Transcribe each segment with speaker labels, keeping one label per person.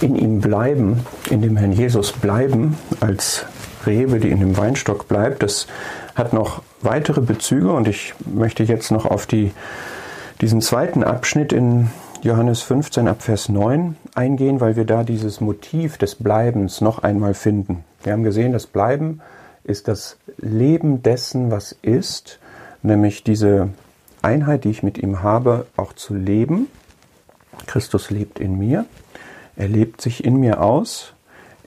Speaker 1: in ihm bleiben, in dem Herrn Jesus bleiben, als Rebe, die in dem Weinstock bleibt, das hat noch weitere Bezüge und ich möchte jetzt noch auf die, diesen zweiten Abschnitt in Johannes 15 ab Vers 9 eingehen, weil wir da dieses Motiv des Bleibens noch einmal finden. Wir haben gesehen, das Bleiben ist das Leben dessen, was ist, nämlich diese Einheit, die ich mit ihm habe, auch zu leben. Christus lebt in mir, er lebt sich in mir aus,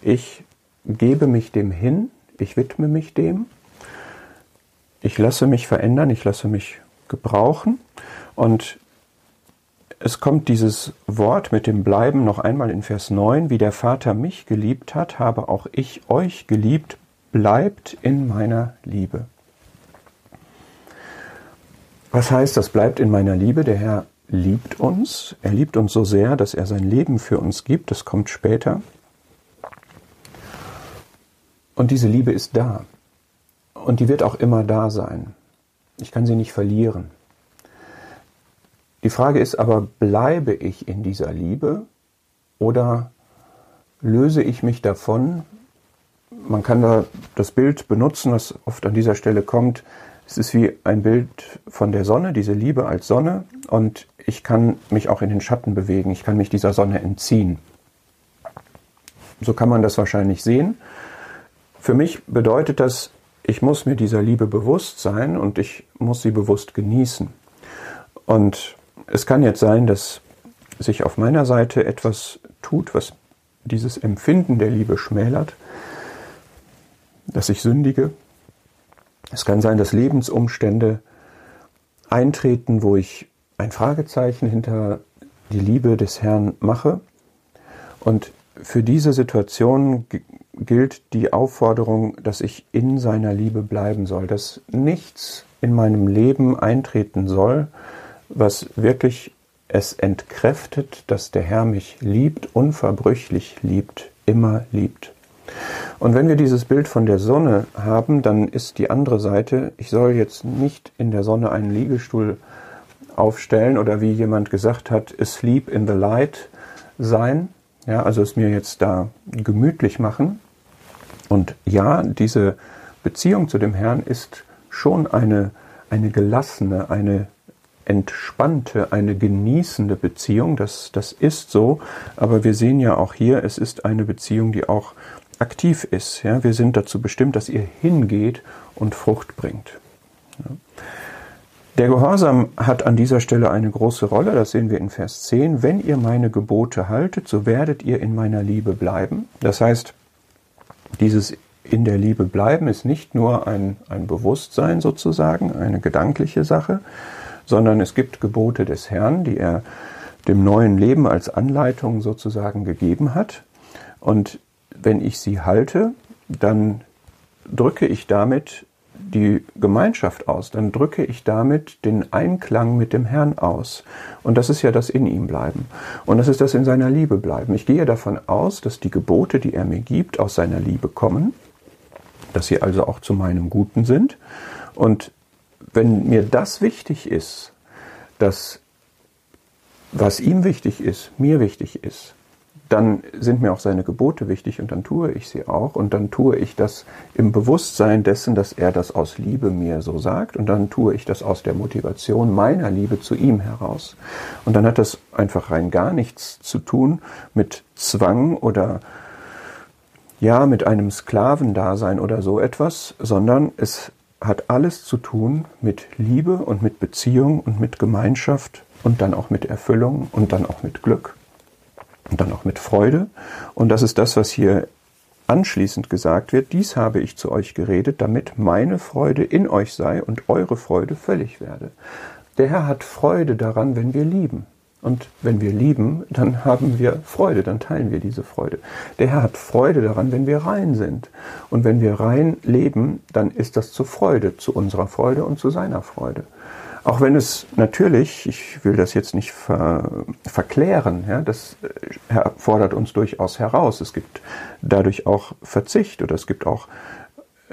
Speaker 1: ich gebe mich dem hin, ich widme mich dem, ich lasse mich verändern, ich lasse mich gebrauchen. Und es kommt dieses Wort mit dem Bleiben noch einmal in Vers 9, wie der Vater mich geliebt hat, habe auch ich euch geliebt, bleibt in meiner Liebe. Was heißt, das bleibt in meiner Liebe? Der Herr liebt uns, er liebt uns so sehr, dass er sein Leben für uns gibt, das kommt später. Und diese Liebe ist da. Und die wird auch immer da sein. Ich kann sie nicht verlieren. Die Frage ist aber, bleibe ich in dieser Liebe oder löse ich mich davon? Man kann da das Bild benutzen, was oft an dieser Stelle kommt. Es ist wie ein Bild von der Sonne, diese Liebe als Sonne, und ich kann mich auch in den Schatten bewegen, ich kann mich dieser Sonne entziehen. So kann man das wahrscheinlich sehen. Für mich bedeutet das, ich muss mir dieser Liebe bewusst sein und ich muss sie bewusst genießen. Und es kann jetzt sein, dass sich auf meiner Seite etwas tut, was dieses Empfinden der Liebe schmälert, dass ich sündige. Es kann sein, dass Lebensumstände eintreten, wo ich ein Fragezeichen hinter die Liebe des Herrn mache. Und für diese Situation gilt die Aufforderung, dass ich in seiner Liebe bleiben soll, dass nichts in meinem Leben eintreten soll, was wirklich es entkräftet, dass der Herr mich liebt, unverbrüchlich liebt, immer liebt. Und wenn wir dieses Bild von der Sonne haben, dann ist die andere Seite, ich soll jetzt nicht in der Sonne einen Liegestuhl aufstellen oder wie jemand gesagt hat, asleep in the light sein, ja, also es mir jetzt da gemütlich machen. Und ja, diese Beziehung zu dem Herrn ist schon eine, eine gelassene, eine entspannte, eine genießende Beziehung. Das, das ist so. Aber wir sehen ja auch hier, es ist eine Beziehung, die auch aktiv ist. Ja? Wir sind dazu bestimmt, dass ihr hingeht und Frucht bringt. Ja? Der Gehorsam hat an dieser Stelle eine große Rolle, das sehen wir in Vers 10. Wenn ihr meine Gebote haltet, so werdet ihr in meiner Liebe bleiben. Das heißt, dieses in der Liebe bleiben ist nicht nur ein, ein Bewusstsein sozusagen, eine gedankliche Sache, sondern es gibt Gebote des Herrn, die er dem neuen Leben als Anleitung sozusagen gegeben hat. Und wenn ich sie halte, dann drücke ich damit die Gemeinschaft aus, dann drücke ich damit den Einklang mit dem Herrn aus. Und das ist ja das in ihm bleiben. Und das ist das in seiner Liebe bleiben. Ich gehe davon aus, dass die Gebote, die er mir gibt, aus seiner Liebe kommen, dass sie also auch zu meinem Guten sind. Und wenn mir das wichtig ist, dass was ihm wichtig ist, mir wichtig ist, dann sind mir auch seine Gebote wichtig und dann tue ich sie auch. Und dann tue ich das im Bewusstsein dessen, dass er das aus Liebe mir so sagt. Und dann tue ich das aus der Motivation meiner Liebe zu ihm heraus. Und dann hat das einfach rein gar nichts zu tun mit Zwang oder ja, mit einem Sklavendasein oder so etwas, sondern es hat alles zu tun mit Liebe und mit Beziehung und mit Gemeinschaft und dann auch mit Erfüllung und dann auch mit Glück und dann auch mit Freude. Und das ist das, was hier anschließend gesagt wird. Dies habe ich zu euch geredet, damit meine Freude in euch sei und eure Freude völlig werde. Der Herr hat Freude daran, wenn wir lieben. Und wenn wir lieben, dann haben wir Freude, dann teilen wir diese Freude. Der Herr hat Freude daran, wenn wir rein sind. Und wenn wir rein leben, dann ist das zur Freude, zu unserer Freude und zu seiner Freude. Auch wenn es natürlich, ich will das jetzt nicht ver, verklären, ja, das äh, fordert uns durchaus heraus. Es gibt dadurch auch Verzicht oder es gibt auch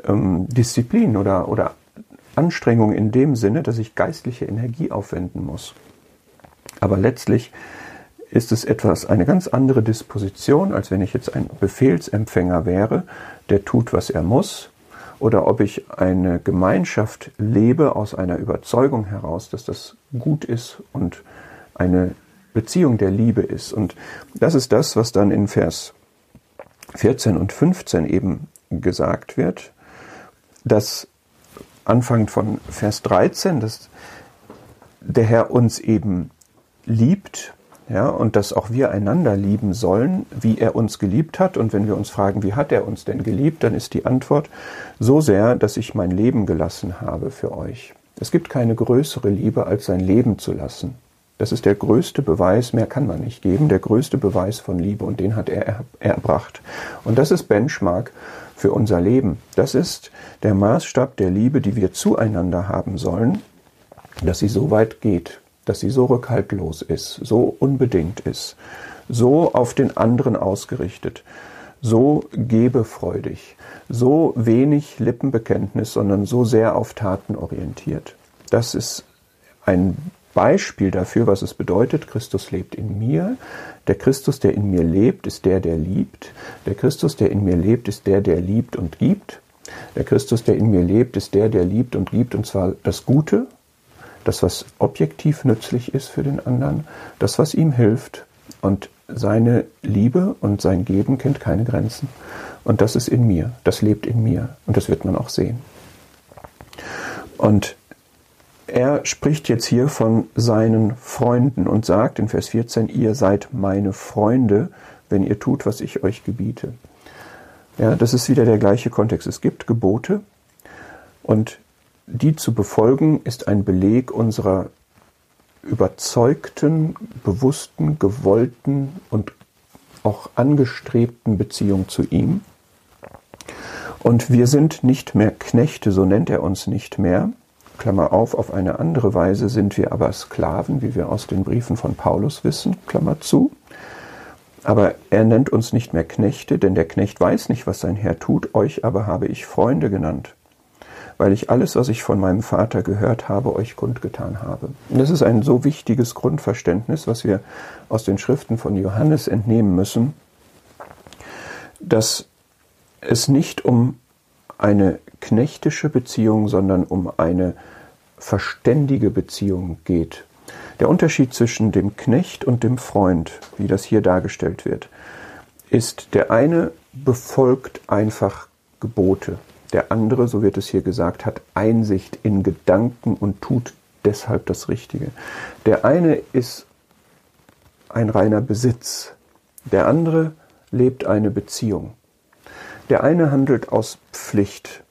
Speaker 1: ähm, Disziplin oder, oder Anstrengung in dem Sinne, dass ich geistliche Energie aufwenden muss. Aber letztlich ist es etwas, eine ganz andere Disposition, als wenn ich jetzt ein Befehlsempfänger wäre, der tut, was er muss, oder ob ich eine Gemeinschaft lebe aus einer Überzeugung heraus, dass das gut ist und eine Beziehung der Liebe ist. Und das ist das, was dann in Vers 14 und 15 eben gesagt wird, dass anfangend von Vers 13, dass der Herr uns eben liebt, ja, und dass auch wir einander lieben sollen, wie er uns geliebt hat. Und wenn wir uns fragen, wie hat er uns denn geliebt, dann ist die Antwort so sehr, dass ich mein Leben gelassen habe für euch. Es gibt keine größere Liebe, als sein Leben zu lassen. Das ist der größte Beweis, mehr kann man nicht geben, der größte Beweis von Liebe und den hat er erbracht. Und das ist Benchmark für unser Leben. Das ist der Maßstab der Liebe, die wir zueinander haben sollen, dass sie so weit geht, dass sie so rückhaltlos ist, so unbedingt ist, so auf den anderen ausgerichtet, so gebefreudig, so wenig Lippenbekenntnis, sondern so sehr auf Taten orientiert. Das ist ein Beispiel dafür, was es bedeutet, Christus lebt in mir. Der Christus, der in mir lebt, ist der, der liebt. Der Christus, der in mir lebt, ist der, der liebt und gibt. Der Christus, der in mir lebt, ist der, der liebt und gibt, und zwar das Gute, das, was objektiv nützlich ist für den anderen, das, was ihm hilft. Und seine Liebe und sein Geben kennt keine Grenzen. Und das ist in mir, das lebt in mir. Und das wird man auch sehen. Und er spricht jetzt hier von seinen Freunden und sagt in Vers 14, ihr seid meine Freunde, wenn ihr tut, was ich euch gebiete. Ja, das ist wieder der gleiche Kontext. Es gibt Gebote und die zu befolgen ist ein Beleg unserer überzeugten, bewussten, gewollten und auch angestrebten Beziehung zu ihm. Und wir sind nicht mehr Knechte, so nennt er uns nicht mehr, Klammer auf, auf eine andere Weise sind wir aber Sklaven, wie wir aus den Briefen von Paulus wissen, Klammer zu. Aber er nennt uns nicht mehr Knechte, denn der Knecht weiß nicht, was sein Herr tut, euch aber habe ich Freunde genannt, weil ich alles, was ich von meinem Vater gehört habe, euch kundgetan habe. Und das ist ein so wichtiges Grundverständnis, was wir aus den Schriften von Johannes entnehmen müssen, dass es nicht um eine knechtische Beziehung, sondern um eine verständige Beziehung geht. Der Unterschied zwischen dem Knecht und dem Freund, wie das hier dargestellt wird, ist, der eine befolgt einfach Gebote, der andere, so wird es hier gesagt, hat Einsicht in Gedanken und tut deshalb das Richtige. Der eine ist ein reiner Besitz, der andere lebt eine Beziehung. Der eine handelt aus Pflicht,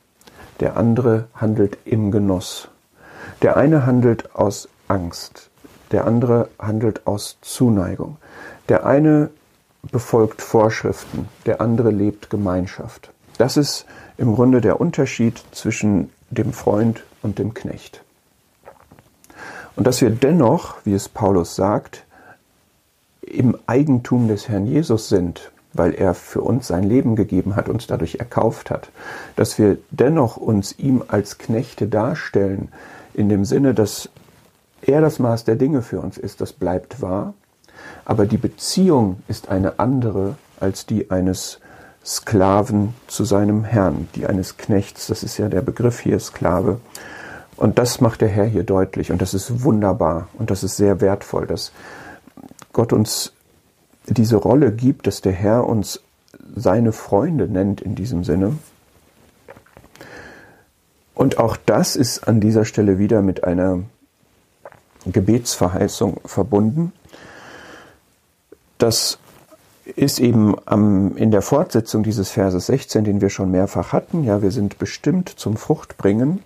Speaker 1: der andere handelt im Genuss. Der eine handelt aus Angst, der andere handelt aus Zuneigung. Der eine befolgt Vorschriften, der andere lebt Gemeinschaft. Das ist im Grunde der Unterschied zwischen dem Freund und dem Knecht. Und dass wir dennoch, wie es Paulus sagt, im Eigentum des Herrn Jesus sind, weil er für uns sein Leben gegeben hat, uns dadurch erkauft hat, dass wir dennoch uns ihm als Knechte darstellen, in dem Sinne, dass er das Maß der Dinge für uns ist, das bleibt wahr, aber die Beziehung ist eine andere als die eines Sklaven zu seinem Herrn, die eines Knechts, das ist ja der Begriff hier, Sklave. Und das macht der Herr hier deutlich und das ist wunderbar und das ist sehr wertvoll, dass Gott uns diese Rolle gibt, dass der Herr uns seine Freunde nennt in diesem Sinne. Und auch das ist an dieser Stelle wieder mit einer Gebetsverheißung verbunden. Das ist eben am, in der Fortsetzung dieses Verses 16, den wir schon mehrfach hatten. Ja, wir sind bestimmt zum Fruchtbringen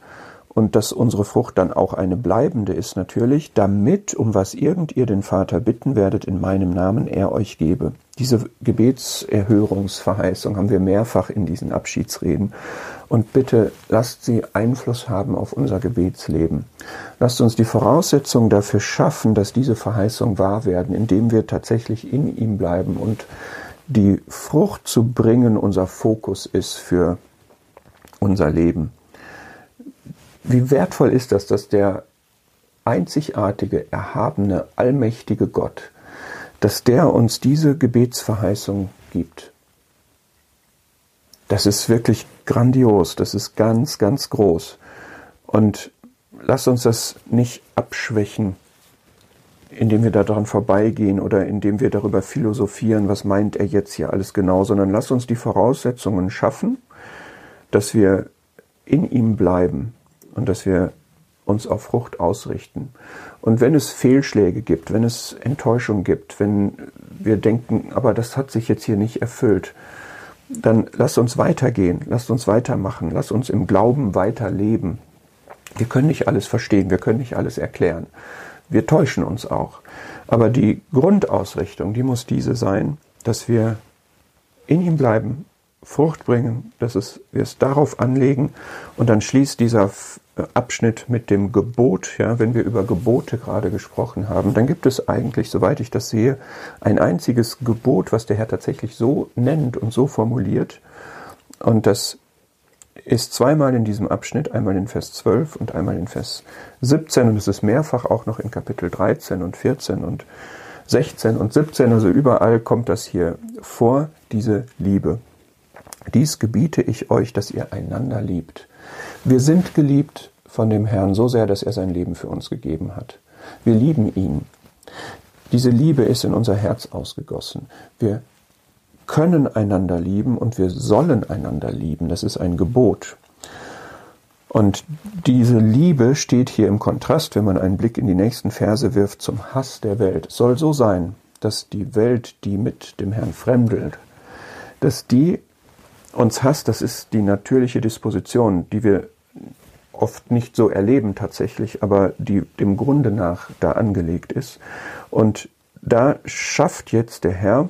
Speaker 1: und dass unsere Frucht dann auch eine bleibende ist natürlich, damit, um was irgend ihr den Vater bitten werdet in meinem Namen, er euch gebe. Diese Gebetserhörungsverheißung haben wir mehrfach in diesen Abschiedsreden. Und bitte lasst sie Einfluss haben auf unser Gebetsleben. Lasst uns die Voraussetzungen dafür schaffen, dass diese Verheißungen wahr werden, indem wir tatsächlich in ihm bleiben und die Frucht zu bringen unser Fokus ist für unser Leben. Wie wertvoll ist das, dass der einzigartige, erhabene, allmächtige Gott, dass der uns diese Gebetsverheißung gibt. Das ist wirklich grandios, das ist ganz, ganz groß. Und lasst uns das nicht abschwächen, indem wir daran vorbeigehen oder indem wir darüber philosophieren, was meint er jetzt hier alles genau, sondern lasst uns die Voraussetzungen schaffen, dass wir in ihm bleiben und dass wir uns auf Frucht ausrichten. Und wenn es Fehlschläge gibt, wenn es Enttäuschung gibt, wenn wir denken, aber das hat sich jetzt hier nicht erfüllt, dann lasst uns weitergehen, lasst uns weitermachen, lasst uns im Glauben weiterleben. Wir können nicht alles verstehen, wir können nicht alles erklären. Wir täuschen uns auch. Aber die Grundausrichtung, die muss diese sein, dass wir in ihm bleiben, Frucht bringen, dass es, wir es darauf anlegen und dann schließt dieser Abschnitt mit dem Gebot, ja, wenn wir über Gebote gerade gesprochen haben, dann gibt es eigentlich, soweit ich das sehe, ein einziges Gebot, was der Herr tatsächlich so nennt und so formuliert. Und das ist zweimal in diesem Abschnitt, einmal in Vers 12 und einmal in Vers 17 und es ist mehrfach auch noch in Kapitel 13 und 14 und 16 und 17, also überall kommt das hier vor, diese Liebe. Dies gebiete ich euch, dass ihr einander liebt. Wir sind geliebt von dem Herrn so sehr, dass er sein Leben für uns gegeben hat. Wir lieben ihn. Diese Liebe ist in unser Herz ausgegossen. Wir können einander lieben und wir sollen einander lieben. Das ist ein Gebot. Und diese Liebe steht hier im Kontrast, wenn man einen Blick in die nächsten Verse wirft, zum Hass der Welt. Es soll so sein, dass die Welt, die mit dem Herrn fremdelt, dass die uns hasst, das ist die natürliche Disposition, die wir oft nicht so erleben tatsächlich, aber die dem Grunde nach da angelegt ist. Und da schafft jetzt der Herr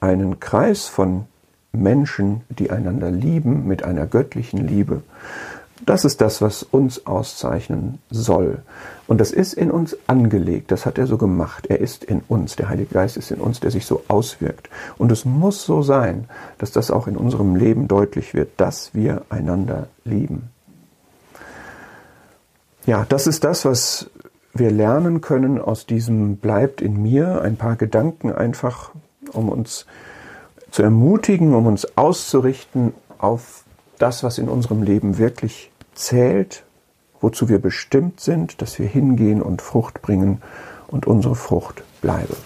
Speaker 1: einen Kreis von Menschen, die einander lieben mit einer göttlichen Liebe. Das ist das, was uns auszeichnen soll. Und das ist in uns angelegt, das hat er so gemacht. Er ist in uns, der Heilige Geist ist in uns, der sich so auswirkt. Und es muss so sein, dass das auch in unserem Leben deutlich wird, dass wir einander lieben. Ja, das ist das, was wir lernen können aus diesem Bleibt in mir. Ein paar Gedanken einfach, um uns zu ermutigen, um uns auszurichten auf das, was in unserem Leben wirklich zählt, wozu wir bestimmt sind, dass wir hingehen und Frucht bringen und unsere Frucht bleibe.